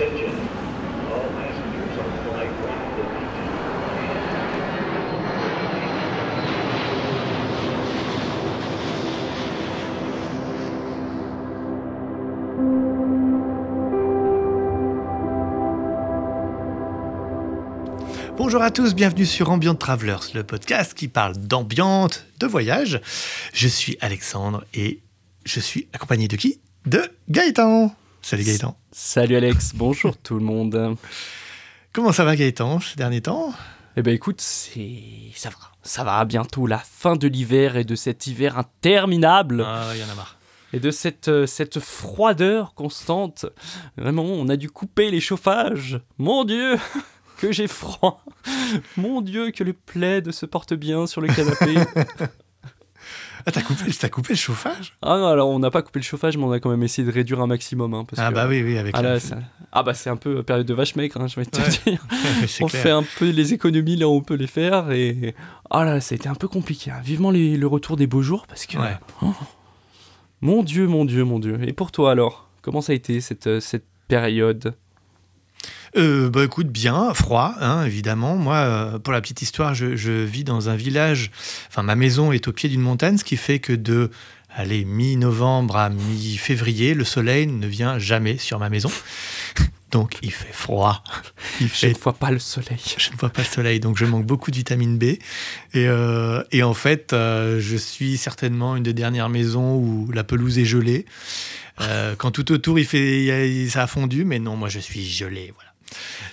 Attention, all passengers on flight 152. Bonjour à tous, bienvenue sur Ambient Travelers, le podcast qui parle d'ambiance, de voyage. Je suis Alexandre et je suis accompagné de qui? De Gaëtan. Salut Gaëtan. Salut Alex, bonjour tout le monde. Comment ça va Gaëtan ces derniers temps? Eh ben écoute, c'est ça va, ça va bientôt la fin de l'hiver et de cet hiver interminable Ah, il y en a marre. et de cette euh, cette froideur constante. Vraiment, on a dû couper les chauffages. Mon Dieu, que j'ai froid. Mon Dieu, que le plaid se porte bien sur le canapé. Ah, t'as coupé, t'as coupé le chauffage? Ah non, alors on n'a pas coupé le chauffage, mais on a quand même essayé de réduire un maximum. hein, parce Ah que- bah oui, oui, avec Ah, la- là, ah bah c'est un peu période de vache maigre, hein, je vais te Ouais. dire. on clair. fait un peu les économies là où on peut les faire et ah là ça a été un peu compliqué hein. vivement les- le retour des beaux jours parce que Ouais. Oh. mon dieu mon dieu mon dieu et pour toi alors comment ça a été cette, euh, cette période? Euh, bah écoute, bien, froid, hein, évidemment. Moi, euh, pour la petite histoire, je, je vis dans un village, enfin ma maison est au pied d'une montagne, ce qui fait que de allez, mi-novembre à mi-février, le soleil ne vient jamais sur ma maison. Donc il fait froid. Il je ne vois pas le soleil je ne vois pas le soleil, donc je manque beaucoup de vitamine B. Et, euh, et en fait, euh, je suis certainement une des dernières maisons où la pelouse est gelée. Euh, quand tout autour, il fait, il ça a fondu, mais non, moi, je suis gelé. Voilà.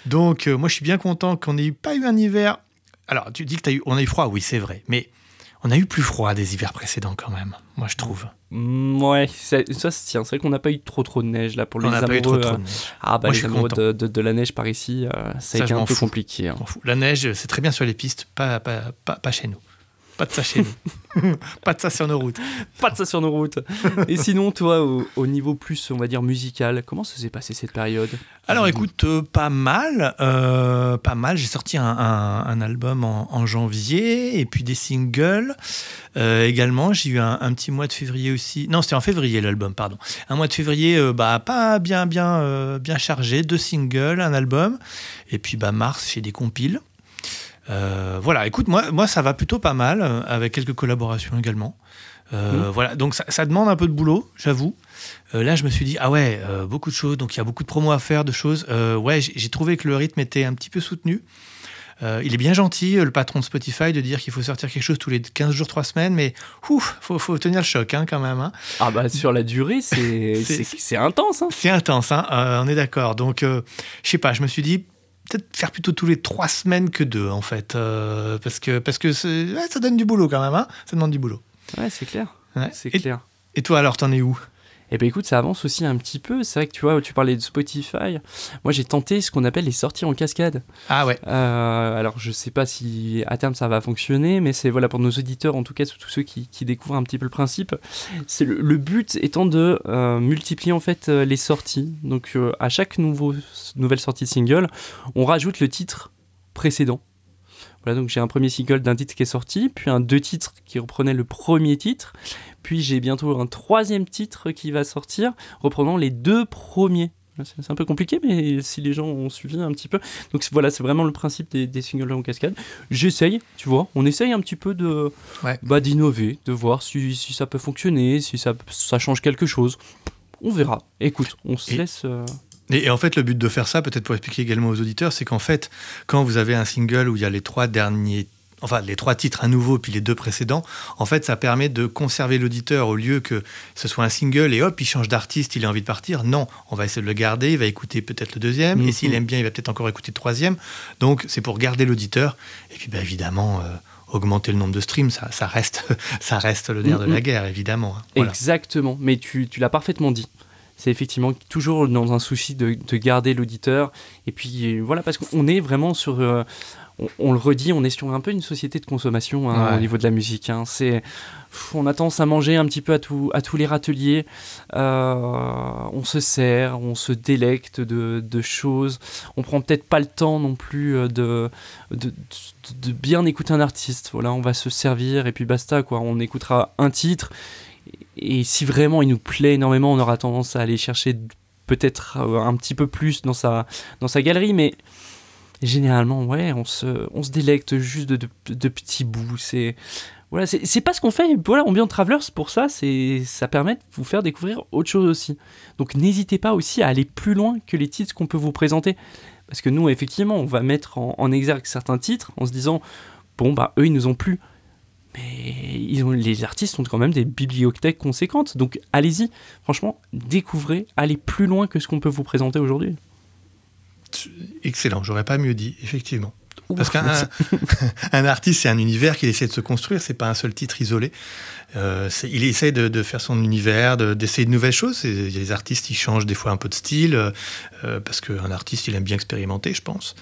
Donc, euh, moi, je suis bien content qu'on n'ait pas eu un hiver. Alors, tu dis que as eu, on a eu froid, oui, c'est vrai, mais on a eu plus froid des hivers précédents quand même, moi, je trouve. Mm, ouais ça, ça se tient c'est vrai qu'on n'a pas eu trop trop de neige là pour les on n'a amoureux pas eu trop, trop euh, de neige. ah bah Moi, je les suis amoureux de, de- de la neige par ici euh, ça, a été un peu compliqué hein. La neige, c'est très bien sur les pistes, pas, pas, pas, pas chez nous. Pas de ça chez nous. pas de ça sur nos routes. pas de ça sur nos routes et sinon toi au, au niveau plus on va dire musical comment ça s'est passé cette période? Alors écoute, euh, pas mal, euh, pas mal. J'ai sorti un, un- un album en, en janvier et puis des singles Euh, également. J'ai eu un, un petit mois de février aussi. Non, c'était en février l'album, pardon. Un mois de février, bah pas bien, bien, bien chargé. Deux singles, un album. Et puis bah mars, j'ai des compiles. Euh, voilà, écoute, moi, moi ça va plutôt pas mal, euh, avec quelques collaborations également. Euh, Voilà, donc ça, ça demande un peu de boulot, j'avoue. Euh, là, je me suis dit, ah ouais, beaucoup de choses, donc il y a beaucoup de promos à faire, de choses. Ouais, j'ai trouvé que le rythme était un petit peu soutenu. Il est bien gentil, le patron de Spotify, de dire qu'il faut sortir quelque chose tous les 15 jours, 3 semaines, mais ouf, faut, faut tenir le choc hein, quand même. hein. Ah bah sur la durée, c'est intense. Hein. C'est intense, hein, on est d'accord. Donc, je sais pas, je me suis dit, peut-être faire plutôt tous les 3 semaines que deux, en fait. euh, parce que, parce que ouais, ça donne du boulot quand même, hein, ça demande du boulot. Ouais, c'est clair. Ouais. C'est clair. et toi, alors, t'en es où? Et ben écoute, ça avance aussi un petit peu. C'est vrai que tu vois, tu parlais de Spotify. Moi, j'ai tenté ce qu'on appelle les sorties en cascade. Ah ouais, Euh, alors, je sais pas si à terme ça va fonctionner, mais c'est voilà pour nos auditeurs, en tout cas tous ceux qui, qui découvrent un petit peu le principe. C'est le, le but étant de euh, multiplier en fait euh, les sorties. Donc, euh, à chaque nouveau, nouvelle sortie de single, on rajoute le titre précédent. Voilà, donc j'ai un premier single d'un titre qui est sorti, puis un deux titres qui reprenaient le premier titre, puis j'ai bientôt un troisième titre qui va sortir, reprenant les deux premiers. C'est un peu compliqué, mais si les gens ont suivi un petit peu. Donc voilà, c'est vraiment le principe des, des singles en cascade. J'essaye, tu vois, on essaye un petit peu de Ouais. bah, d'innover, de voir si, si ça peut fonctionner, si ça, ça change quelque chose. On verra. Écoute, on se Et- laisse. euh, Et, et en fait, le but de faire ça, peut-être pour expliquer également aux auditeurs, c'est qu'en fait, quand vous avez un single où il y a les trois derniers, enfin les trois titres à nouveau, puis les deux précédents, en fait, ça permet de conserver l'auditeur au lieu que ce soit un single et hop, il change d'artiste, il a envie de partir. Non, on va essayer de le garder, il va écouter peut-être le deuxième, et Mhm. s'il aime bien, il va peut-être encore écouter le troisième. Donc, c'est pour garder l'auditeur. Et puis, bah, évidemment. euh, augmenter le nombre de streams, ça, ça reste, ça reste le nerf de la Mhm. guerre, évidemment. hein. Voilà. Exactement, mais tu, tu l'as parfaitement dit. C'est effectivement toujours dans un souci de, de garder l'auditeur. Et puis voilà, parce qu'on est vraiment sur. euh, on, on le redit, on est sur un peu une société de consommation hein, Ouais. au niveau de la musique. hein. C'est, on a tendance à manger un petit peu à, tout, à tous les râteliers. Euh, on se sert, on se délecte de, de choses. On prend peut-être pas le temps non plus euh, de, de, bien écouter un artiste. Voilà, on va se servir et puis basta. Quoi. On écoutera un titre. Et si vraiment il nous plaît énormément, on aura tendance à aller chercher peut-être euh, un petit peu plus dans sa, dans sa galerie, mais généralement, ouais, on se, délecte juste de, petits bouts. C'est voilà, c'est pas ce qu'on fait. Voilà, Ambient Travelers, pour ça, ça permet de vous faire découvrir autre chose aussi. Donc n'hésitez pas aussi à aller plus loin que les titres qu'on peut vous présenter. Parce que nous, effectivement, on va mettre en, en exergue certains titres en se disant, bon, bah, eux, ils nous ont plu. Mais ils ont, les artistes ont quand même des bibliothèques conséquentes. Donc allez-y, franchement, découvrez, allez plus loin que ce qu'on peut vous présenter aujourd'hui. Excellent, j'aurais pas mieux dit, effectivement. Parce qu'un un artiste, c'est un univers qu'il essaie de se construire, c'est pas un seul titre isolé. Euh, il essaie de, de faire son univers, de- d'essayer de, nouvelles choses. Il y a des artistes qui changent des fois un peu de style, euh, euh, parce qu'un artiste, il aime bien expérimenter, je pense.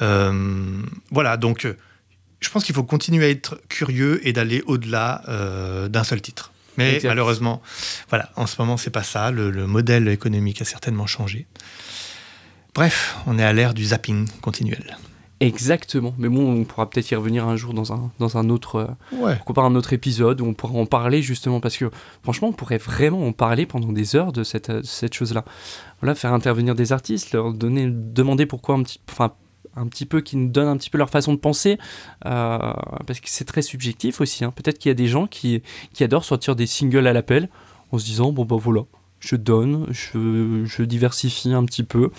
Euh, voilà, donc je pense qu'il faut continuer à être curieux et d'aller au-delà d'un seul titre. Mais Exact. malheureusement, voilà, en ce moment, c'est pas ça. Le, le modèle économique a certainement changé. Bref, on est à l'ère du zapping continuel. Exactement. Mais bon, on pourra peut-être y revenir un jour dans un, dans un autre, euh, Ouais. pourquoi pas un autre épisode où on pourra en parler justement parce que franchement, on pourrait vraiment en parler pendant des heures de cette, euh, cette chose-là. Voilà, faire intervenir des artistes, leur donner, demander pourquoi un petit, enfin, un petit peu qu'ils nous donnent un petit peu leur façon de penser, euh, parce que c'est très subjectif aussi. hein. Peut-être qu'il y a des gens qui, qui adorent sortir des singles à l'appel en se disant bon bah voilà, je donne, je, je diversifie un petit peu,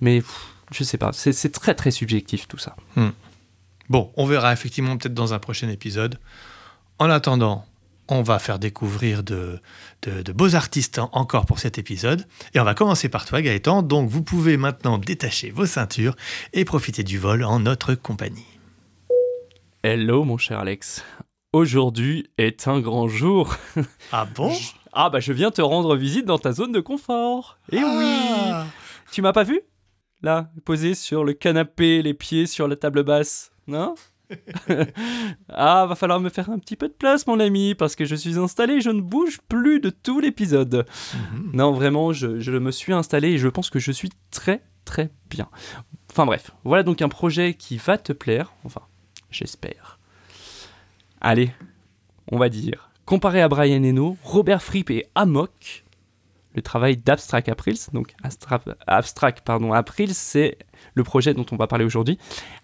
mais pff, je sais pas, c'est très très subjectif tout ça. Bon, on verra effectivement peut-être dans un prochain épisode. En attendant, on va faire découvrir de, de- de beaux artistes en- encore pour cet épisode. Et on va commencer par toi, Gaëtan. Donc, vous pouvez maintenant détacher vos ceintures et profiter du vol en notre compagnie. Hello mon cher Alex. Aujourd'hui est un grand jour. Ah bon? Ah bah je viens te rendre visite dans ta zone de confort. Eh oui Ah Tu m'as pas vu? Là, posé sur le canapé, les pieds sur la table basse. Non Ah, va falloir me faire un petit peu de place mon ami, parce que je suis installé, je ne bouge plus de tout l'épisode. Mhm. Non, vraiment, je, je me suis installé et je pense que je suis très très bien. Enfin bref, voilà donc un projet qui va te plaire, enfin, j'espère. Allez, on va dire, comparé à Brian Eno, Robert Fripp et Amok, le travail d'Abstract Aprils, donc Abstract pardon, Aprils, c'est le projet dont on va parler aujourd'hui,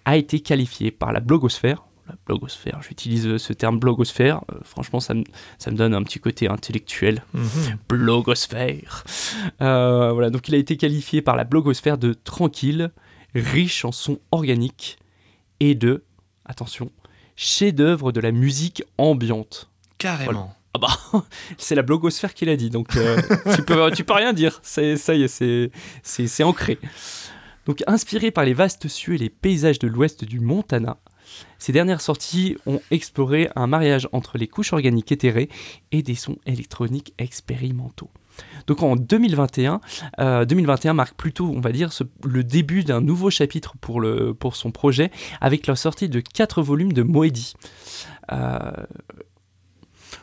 a été qualifié par la blogosphère. La blogosphère, j'utilise ce terme blogosphère, euh, franchement ça me, ça me donne un petit côté intellectuel Mhm. blogosphère. Euh, voilà, donc il a été qualifié par la blogosphère de tranquille, riche en sons organiques et de, attention, chef-d'œuvre de la musique ambiante. Carrément. Ah bah, c'est la blogosphère qui l'a dit, donc euh, tu, peux, tu peux rien dire, ça y est, c'est, ancré. Donc inspiré par les vastes cieux et les paysages de l'ouest du Montana, ces dernières sorties ont exploré un mariage entre les couches organiques éthérées et des sons électroniques expérimentaux. Donc en 2021, euh, 2021 marque plutôt, on va dire, le début d'un nouveau chapitre pour, le, pour son projet, avec la sortie de quatre volumes de Moedi. Euh,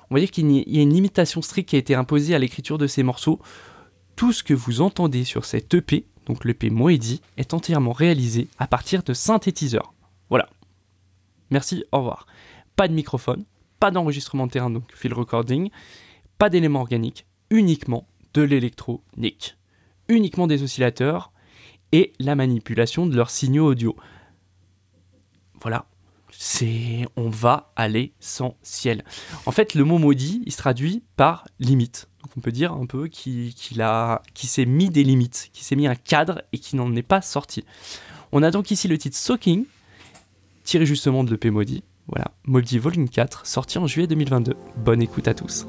on va dire qu'il y a une limitation stricte qui a été imposée à l'écriture de ces morceaux. Tout ce que vous entendez sur cette EP, donc l'EP Moedi, est entièrement réalisé à partir de synthétiseurs. Voilà. Merci, au revoir. Pas de microphone, pas d'enregistrement de terrain, donc field recording, pas d'éléments organiques, uniquement de l'électronique. Uniquement des oscillateurs et la manipulation de leurs signaux audio. Voilà. C'est. On va à l'essentiel. En fait, le mot maudit, il se traduit par limite. Donc on peut dire un peu qu'il a, qui s'est mis des limites, qui s'est mis un cadre et qui n'en est pas sorti. On a donc ici le titre Soaking, tiré justement de l'EP Maudit. Voilà, Maudit Volume 4, sorti en juillet 2022. Bonne écoute à tous.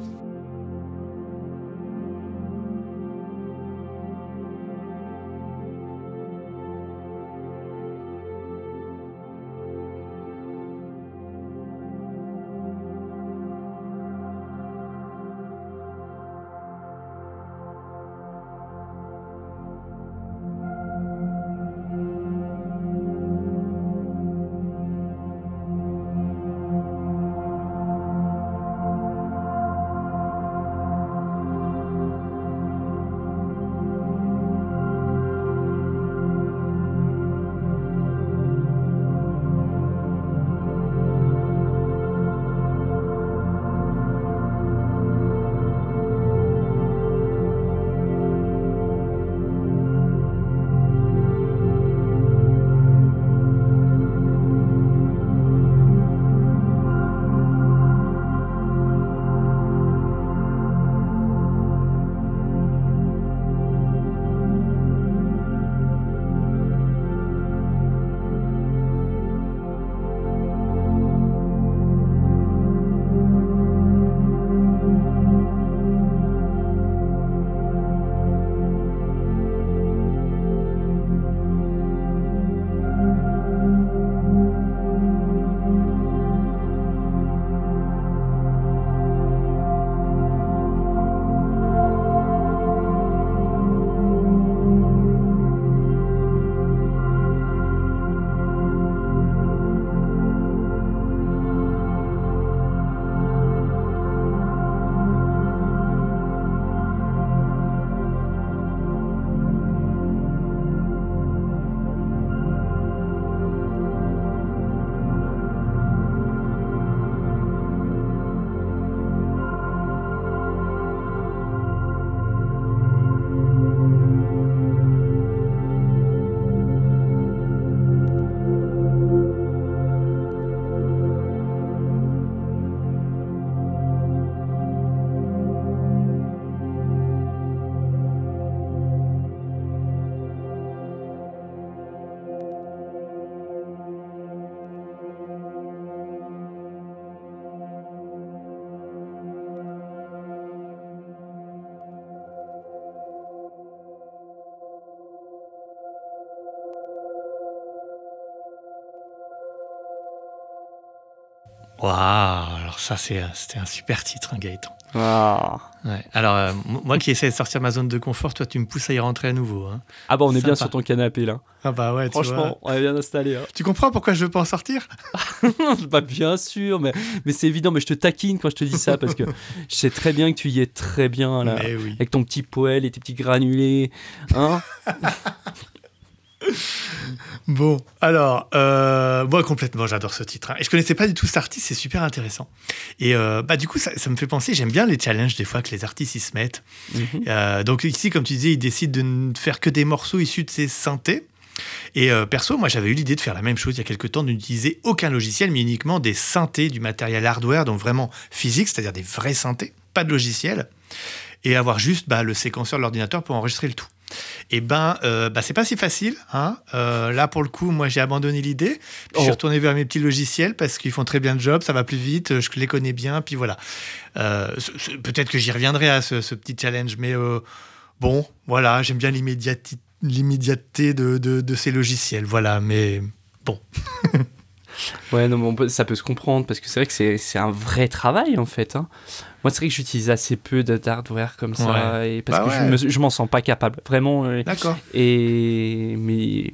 Waouh, alors ça, c'est, c'était un super titre, hein, Gaëtan. Ah. Ouais. Alors, euh, moi qui essaie de sortir de ma zone de confort, toi, tu me pousses à y rentrer à nouveau. hein. Ah bah on est bien sur ton canapé là. Ah bah ouais, tu vois. Franchement, on est bien installé. Hein. Tu comprends pourquoi je veux pas en sortir? Bah bien sûr, mais, mais c'est évident, mais je te taquine quand je te dis ça parce que je sais très bien que tu y es très bien là. Mais oui. Avec ton petit poêle et tes petits granulés. Hein Bon, alors, euh, moi complètement, j'adore ce titre. hein. Et je connaissais pas du tout cet artiste, c'est super intéressant. Et euh, bah du coup, ça, ça me fait penser, j'aime bien les challenges des fois que les artistes ils se mettent. Mhm. Euh, donc ici, comme tu disais, il décide de ne faire que des morceaux issus de ses synthés. Et euh, perso, moi j'avais eu l'idée de faire la même chose il y a quelques temps, de n'utiliser aucun logiciel, mais uniquement des synthés, du matériel hardware, donc vraiment physique, c'est-à-dire des vrais synthés, pas de logiciel, et avoir juste bah, le séquenceur de l'ordinateur pour enregistrer le tout. Et ben, euh, bah, c'est pas si facile. Hein. Euh, là, pour le coup, moi j'ai abandonné l'idée. Puis Je suis Oh. retourné vers mes petits logiciels parce qu'ils font très bien le job, ça va plus vite, je les connais bien, puis voilà. Euh, Peut-être que j'y reviendrai à ce, ce petit challenge, mais euh, bon, voilà, j'aime bien l'immédiateté de, de, de ces logiciels, voilà, mais Ouais, non, mais peut- ça peut se comprendre parce que c'est vrai que c'est c'est un vrai travail en fait. hein. Moi, c'est vrai que j'utilise assez peu de- d'hardware comme ça et parce Bah que je ouais. me- je m'en sens pas capable, vraiment. euh, d'accord. Et mais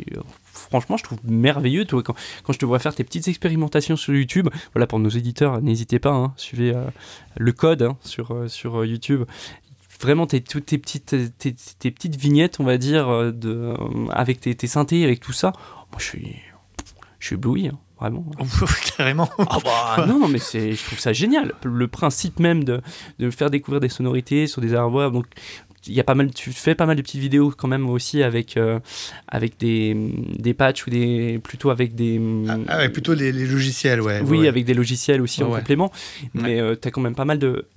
franchement, je trouve merveilleux toi quand, quand je te vois faire tes petites expérimentations sur YouTube. Voilà pour nos éditeurs, n'hésitez pas, hein, suivez euh, le code hein, sur euh, sur euh, YouTube. Vraiment, tes, toutes tes petites, tes, tes petites vignettes, on va dire, de, euh, avec tes, tes synthés, avec tout ça. Moi, je suis, je suis ébloui, hein, vraiment. Carrément. Ah bah, non, non, mais c'est, je trouve ça génial. Le principe même de, de faire découvrir des sonorités sur des hardware. Donc, il y a pas mal, tu fais pas mal de petites vidéos quand même aussi avec, euh, avec des, des patchs ou des, plutôt avec des. Ah, ouais, plutôt les, les logiciels, ouais. oui, ouais. avec des logiciels aussi en Ouais. complément. Mais tu as quand même pas mal de.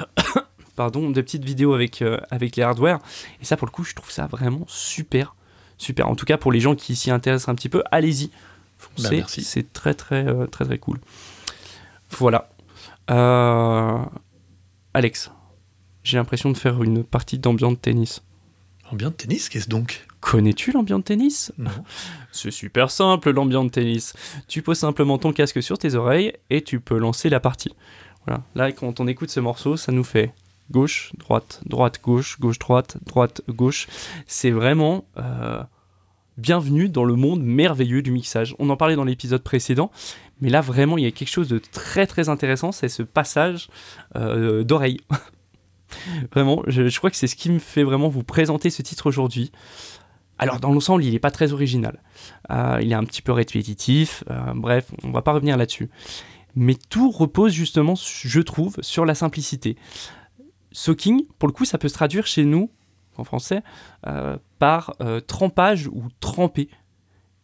Pardon, de petites vidéos avec, euh, avec les hardware. Et ça, pour le coup, je trouve ça vraiment super. Super. En tout cas, pour les gens qui s'y intéressent un petit peu, allez-y. Foncez. Bah, c'est très, très, euh, très, très cool. Voilà. Euh, Alex, j'ai l'impression de faire une partie d'ambiance tennis. Ambiance de tennis, qu'est-ce donc? Connais-tu l'ambiance tennis? Non. C'est super simple l'ambiance tennis. Tu poses simplement ton casque sur tes oreilles et tu peux lancer la partie. Voilà. Là, quand on écoute ce morceau, ça nous fait gauche, droite, droite, gauche, gauche, droite, droite, gauche. C'est vraiment euh, bienvenue dans le monde merveilleux du mixage. On en parlait dans l'épisode précédent, mais là vraiment il y a quelque chose de très très intéressant, c'est ce passage euh, d'oreille. vraiment, je, crois que c'est ce qui me fait vraiment vous présenter ce titre aujourd'hui. Alors dans l'ensemble, il n'est pas très original. Euh, il est un petit peu répétitif. euh, bref, on va pas revenir là-dessus. Mais tout repose justement, je trouve, sur la simplicité. Soaking, pour le coup, ça peut se traduire chez nous, en français, euh, par euh, trempage ou tremper.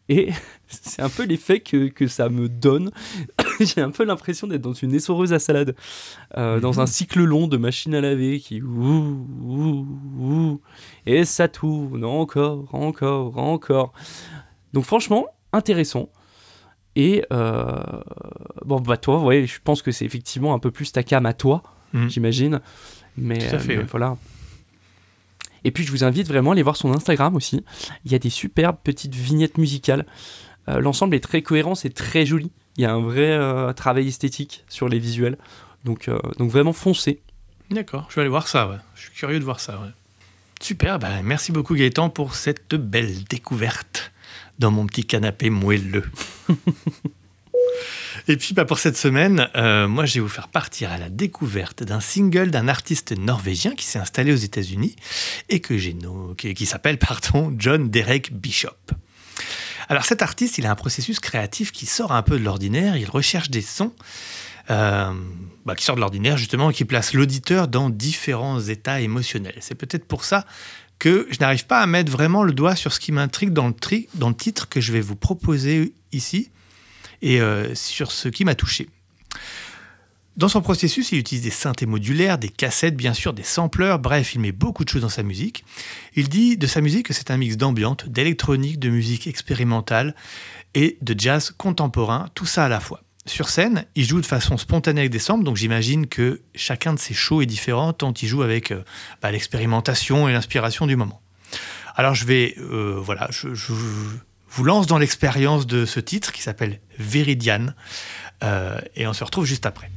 Et c'est un peu l'effet que, que ça me donne. J'ai un peu l'impression d'être dans une essoreuse à salade, euh, dans un cycle long de machine à laver qui ouh, ouh, ouh, et ça tourne encore, encore, encore. Donc franchement, intéressant. Et euh, bon, bah toi, ouais, je pense que c'est effectivement un peu plus ta cam à toi, Mhm. j'imagine. Mais, Tout à fait, mais ouais. voilà. Et puis je vous invite vraiment à aller voir son Instagram aussi. Il y a des superbes petites vignettes musicales. Euh, L'ensemble est très cohérent, c'est très joli. Il y a un vrai euh, travail esthétique sur les visuels. Donc, euh, donc vraiment foncez. D'accord, je vais aller voir ça, ouais. Je suis curieux de voir ça, ouais. Super, bah, merci beaucoup Gaëtan pour cette belle découverte dans mon petit canapé moelleux. Et puis bah, pour cette semaine, euh, moi je vais vous faire partir à la découverte d'un single d'un artiste norvégien qui s'est installé aux États-Unis et qui, s'appelle pardon John Derek Bishop. Alors cet artiste, il a un processus créatif qui sort un peu de l'ordinaire. Il recherche des sons euh, bah, qui sortent de l'ordinaire justement et qui place l'auditeur dans différents états émotionnels. C'est peut-être pour ça que je n'arrive pas à mettre vraiment le doigt sur ce qui m'intrigue dans le titre que je vais vous proposer ici et euh, sur ce qui m'a touché. Dans son processus, il utilise des synthés modulaires, des cassettes, bien sûr, des sampleurs, bref, il met beaucoup de choses dans sa musique. Il dit de sa musique que c'est un mix d'ambiance, d'électronique, de musique expérimentale et de jazz contemporain, tout ça à la fois. Sur scène, il joue de façon spontanée avec des samples, donc j'imagine que chacun de ses shows est différent, tant il joue avec euh, bah, l'expérimentation et l'inspiration du moment. Alors je vais, euh, voilà, je, je vous lance dans l'expérience de ce titre qui s'appelle Viridian. Euh, et on se retrouve juste après.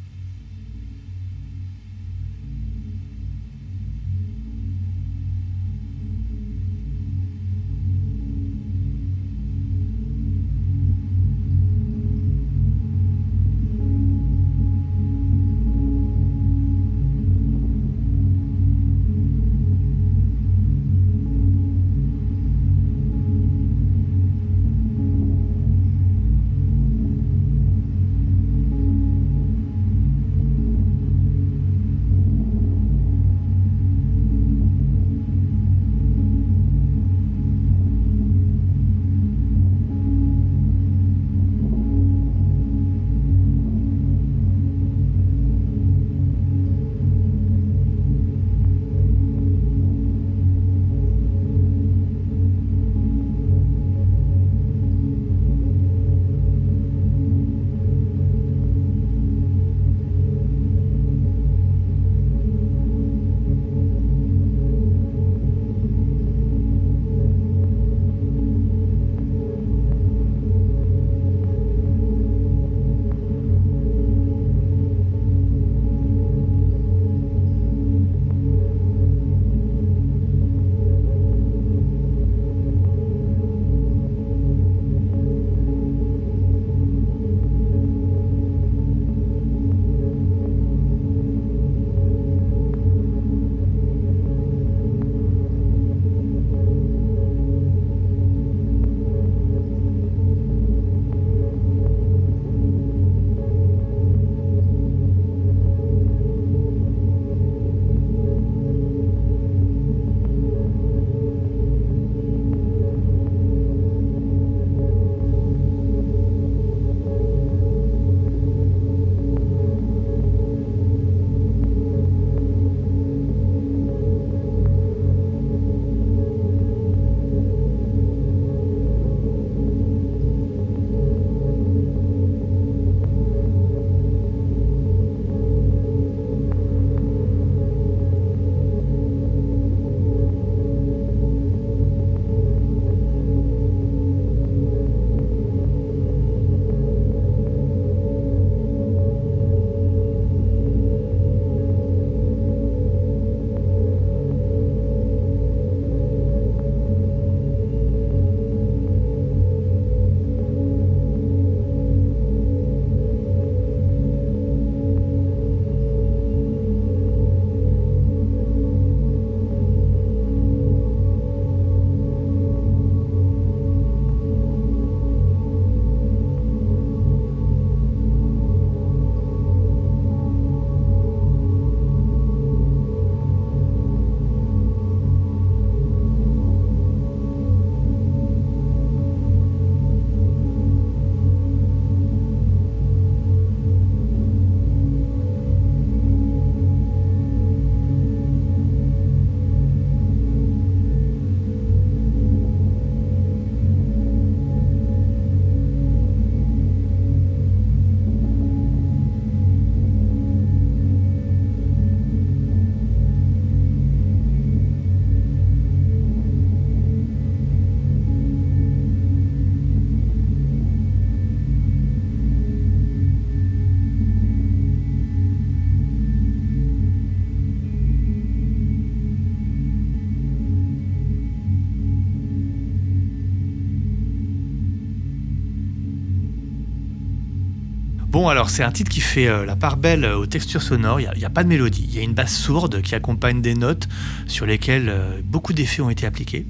Bon, alors c'est un titre qui fait euh, la part belle aux textures sonores. Il n'y a, pas de mélodie. Il y a une basse sourde qui accompagne des notes sur lesquelles euh, beaucoup d'effets ont été appliqués.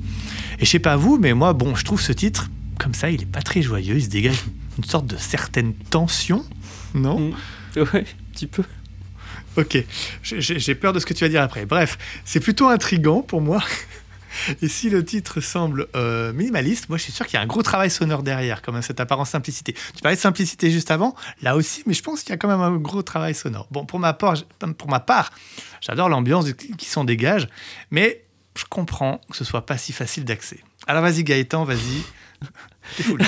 Et je sais pas vous, mais moi, bon, je trouve ce titre, comme ça, il est pas très joyeux. Il se dégage une sorte de certaine tension, non? Mm. Ouais, un petit peu. Ok, j'ai peur de ce que tu vas dire après. Bref, c'est plutôt intrigant pour moi. Et si le titre semble euh, minimaliste, moi je suis sûr qu'il y a un gros travail sonore derrière, comme cette apparence simplicité. Tu parlais de simplicité juste avant, là aussi, mais je pense qu'il y a quand même un gros travail sonore. Bon, pour ma part, j- pour ma part j'adore l'ambiance qui s'en dégage, mais je comprends que ce soit pas si facile d'accès. Alors vas-y Gaëtan, vas-y. Tour.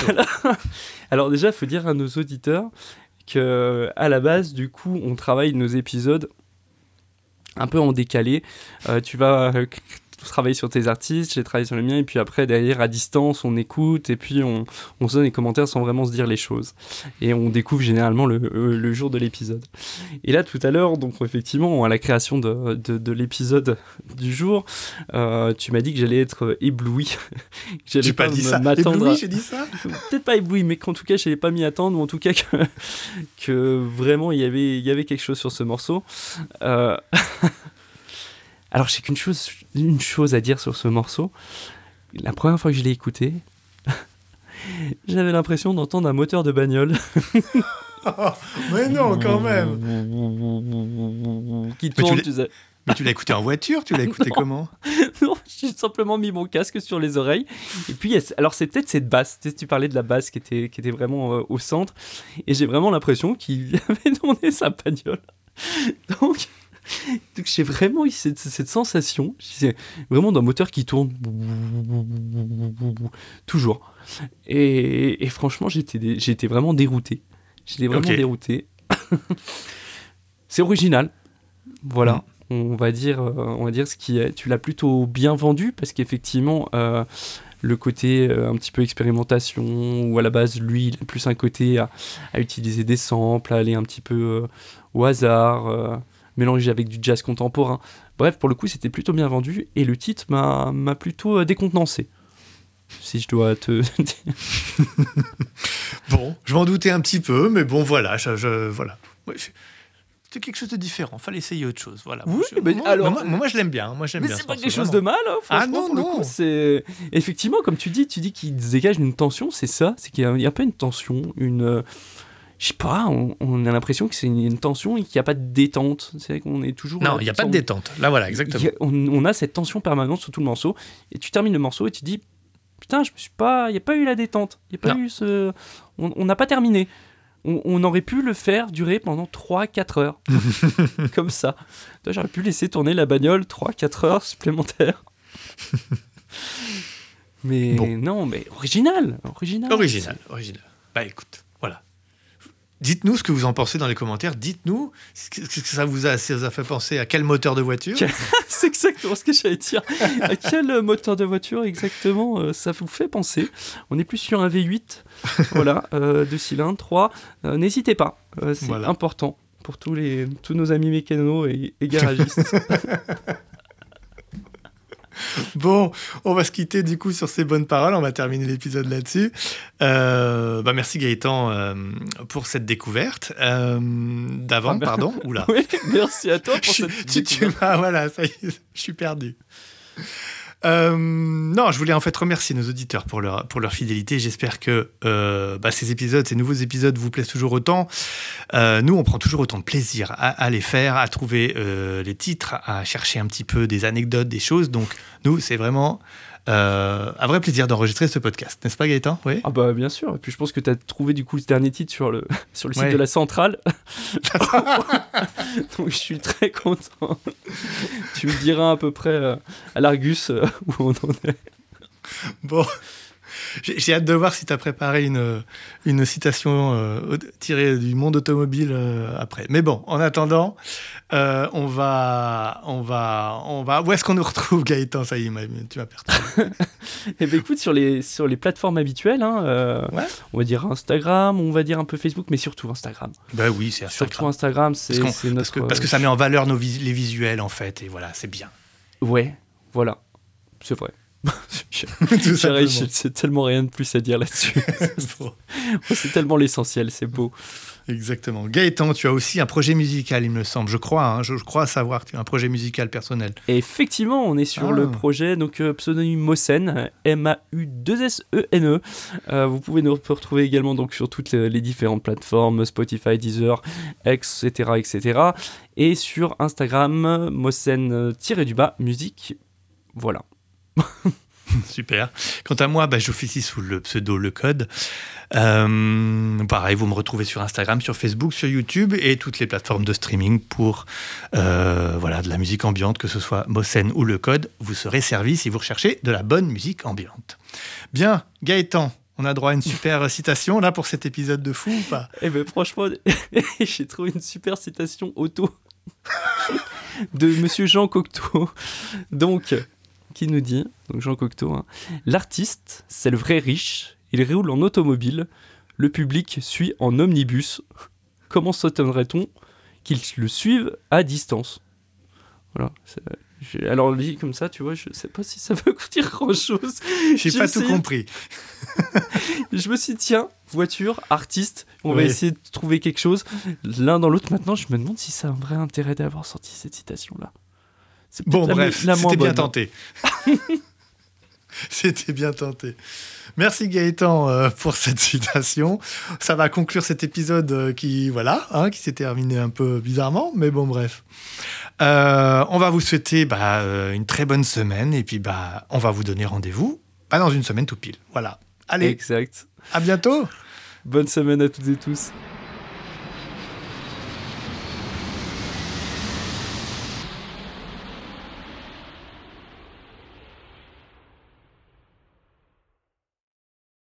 Alors déjà, il faut dire à nos auditeurs que à la base, du coup, on travaille nos épisodes un peu en décalé. Euh, tu vas euh, travaillé sur tes artistes, j'ai travaillé sur les miens, et puis après, derrière, à distance, on écoute, et puis on, on se donne des commentaires sans vraiment se dire les choses. Et on découvre généralement le, euh, le jour de l'épisode. Et là, tout à l'heure, donc effectivement, à la création de, de, de l'épisode du jour, euh, tu m'as dit que j'allais être ébloui. que j'allais pas ça. m'attendre Ébloui, à- j'ai dit ça? Peut-être pas ébloui, mais qu'en tout cas, je n'allais pas m'y attendre, ou en tout cas que, que vraiment il y avait, il y avait quelque chose sur ce morceau. Euh, Alors, j'ai qu'une chose, une chose à dire sur ce morceau. La première fois que je l'ai écouté, j'avais l'impression d'entendre un moteur de bagnole Mais non, quand même. qui tourne. l'as- tu sais. Mais tu l'as écouté en voiture Tu l'as écouté Non. comment Non, j'ai simplement mis mon casque sur les oreilles. Et puis, alors c'est peut-être cette basse. Tu, sais, tu parlais de la basse qui était, qui était vraiment euh, au centre. Et j'ai vraiment l'impression qu'il avait tourné sa bagnole. Donc, donc j'ai vraiment eu cette, cette sensation. C'est vraiment d'un moteur qui tourne. Toujours. Et, et franchement, j'étais vraiment dérouté. J'étais vraiment dérouté. c'est original. Voilà Mm. on va dire, euh, on va dire ce qui est. Tu l'as plutôt bien vendu parce qu'effectivement, euh, le côté euh, un petit peu expérimentation, ou à la base, lui, il a plus un côté à, à utiliser des samples, à aller un petit peu euh, au hasard, euh, mélanger avec du jazz contemporain. Bref, pour le coup, c'était plutôt bien vendu et le titre m'a plutôt euh, décontenancé. Si je dois te dire. Bon, je m'en doutais un petit peu, mais bon, voilà. Je, je- voilà. Ouais, je- C'était quelque chose de différent. Fallait essayer autre chose. Voilà. Oui, Je- mais moi, alors- moi, moi, je l'aime bien. Moi, j'aime Mais c'est ce pas quelque chose de mal, hein, Ah non, non. c'est... Effectivement, comme tu dis, tu dis qu'il dégage une tension, c'est ça, c'est qu'il y a, il y a un peu une tension, une... Je sais pas, on, on a l'impression que c'est une, une tension et qu'il n'y a pas de détente. C'est vrai qu'on est toujours... Non, il n'y a pas de détente. Là, voilà, il exactement. a- on, on a cette tension permanente sur tout le morceau, et tu termines le morceau et tu dis... Putain, je me suis pas... Il n'y a pas eu la détente. Il a pas Non. eu ce... On n'a pas terminé. On, on aurait pu le faire durer pendant 3-4 heures. Comme ça. Toi, J'aurais pu laisser tourner la bagnole 3-4 heures supplémentaires. mais Bon. non, mais original. Original. Original, original. Bah écoute. Dites-nous ce que vous en pensez dans les commentaires. Dites-nous ce que ça vous a, ça vous a fait penser à quel moteur de voiture. C'est exactement ce que j'allais dire. À quel euh, moteur de voiture exactement euh, ça vous fait penser? On est plus sur un V8, voilà, euh, deux cylindres, 3. N'hésitez pas, euh, c'est Voilà. important pour tous, les, tous nos amis mécanos et, et garagistes. Bon, on va se quitter du coup sur ces bonnes paroles. On va terminer l'épisode là-dessus. Euh, bah merci Gaëtan euh, pour cette découverte. Euh, D'avant, Ah, ben- pardon. Oula. oui, merci à toi pour cette tu, tu découverte. m'as- voilà, ça y est, je suis perdu. Euh, non, je voulais en fait remercier nos auditeurs pour leur, pour leur fidélité. J'espère que euh, bah, ces épisodes, ces nouveaux épisodes vous plaisent toujours autant. Euh, nous, on prend toujours autant de plaisir à, les faire, à trouver les titres, à chercher un petit peu des anecdotes, des choses. Donc, nous, c'est vraiment euh, un vrai plaisir d'enregistrer ce podcast. N'est-ce pas, Gaëtan? Oui. Ah bah bien sûr, et puis je pense que tu as trouvé du coup le dernier titre sur le, sur le site Ouais. de la centrale. Donc je suis très content. tu me diras à peu près euh, à l'Argus euh, où on en est. Bon, j'ai hâte de voir si tu as préparé une, une citation euh, tirée du monde automobile euh, après. Mais bon, en attendant, euh, on va, on va, on va. Où est-ce qu'on nous retrouve, Gaëtan? Ça y est, tu m'as perturbé. Et ben écoute, sur les, sur les plateformes habituelles, hein, Ouais. on va dire Instagram, on va dire un peu Facebook, mais surtout Instagram. bah oui, c'est Surtout Instagram. Instagram, c'est Parce, c'est parce notre... que, parce que ça met en valeur nos vis- les visuels en fait, et voilà, c'est bien. Ouais, voilà, c'est vrai. J'ai tellement rien de plus à dire là-dessus. C'est tellement l'essentiel, c'est beau. exactement. Gaëtan, tu as aussi un projet musical, il me semble. Je crois, hein, je, je crois savoir tu as un projet musical personnel. Et effectivement, on est sur Ah. le projet donc euh, pseudonyme Mosen, M-A-U-2-S-E-N-E. Euh, vous pouvez nous retrouver également donc sur toutes les, les différentes plateformes, Spotify, Deezer, etc., etc. Et sur Instagram, Mosen-du-bas, musique. Voilà. Super. Quant à moi, bah, j'officie sous le pseudo Le Code. Euh, pareil, vous me retrouvez sur Instagram, sur Facebook, sur YouTube et toutes les plateformes de streaming pour euh, voilà, de la musique ambiante, que ce soit Mosen ou Le Code. Vous serez servi si vous recherchez de la bonne musique ambiante. Bien, Gaëtan, on a droit à une super citation là pour cet épisode de fou ou pas? Eh ben franchement, j'ai trouvé une super citation auto de Monsieur Jean Cocteau. Donc, qui nous dit, donc Jean Cocteau, hein, l'artiste, c'est le vrai riche, il roule en automobile, le public suit en omnibus. Comment s'étonnerait-on qu'il le suive à distance? Voilà. Alors, dit comme ça, tu vois, je sais pas si ça veut dire grand chose. J'ai pas tout compris. Je me suis dit, tiens, voiture, artiste, on va essayer de trouver quelque chose. L'un dans l'autre, maintenant, je me demande si ça a un vrai intérêt d'avoir sorti cette citation-là. Bon, la bref, c'était bien bonne. tenté. c'était bien tenté. Merci Gaëtan euh, pour cette citation. Ça va conclure cet épisode euh, qui, voilà, hein, qui s'est terminé un peu bizarrement, mais bon, bref. Euh, on va vous souhaiter bah, euh, une très bonne semaine et puis bah, on va vous donner rendez-vous pas dans une semaine tout pile. Voilà. Allez, Exact. à bientôt. Bonne semaine à toutes et tous.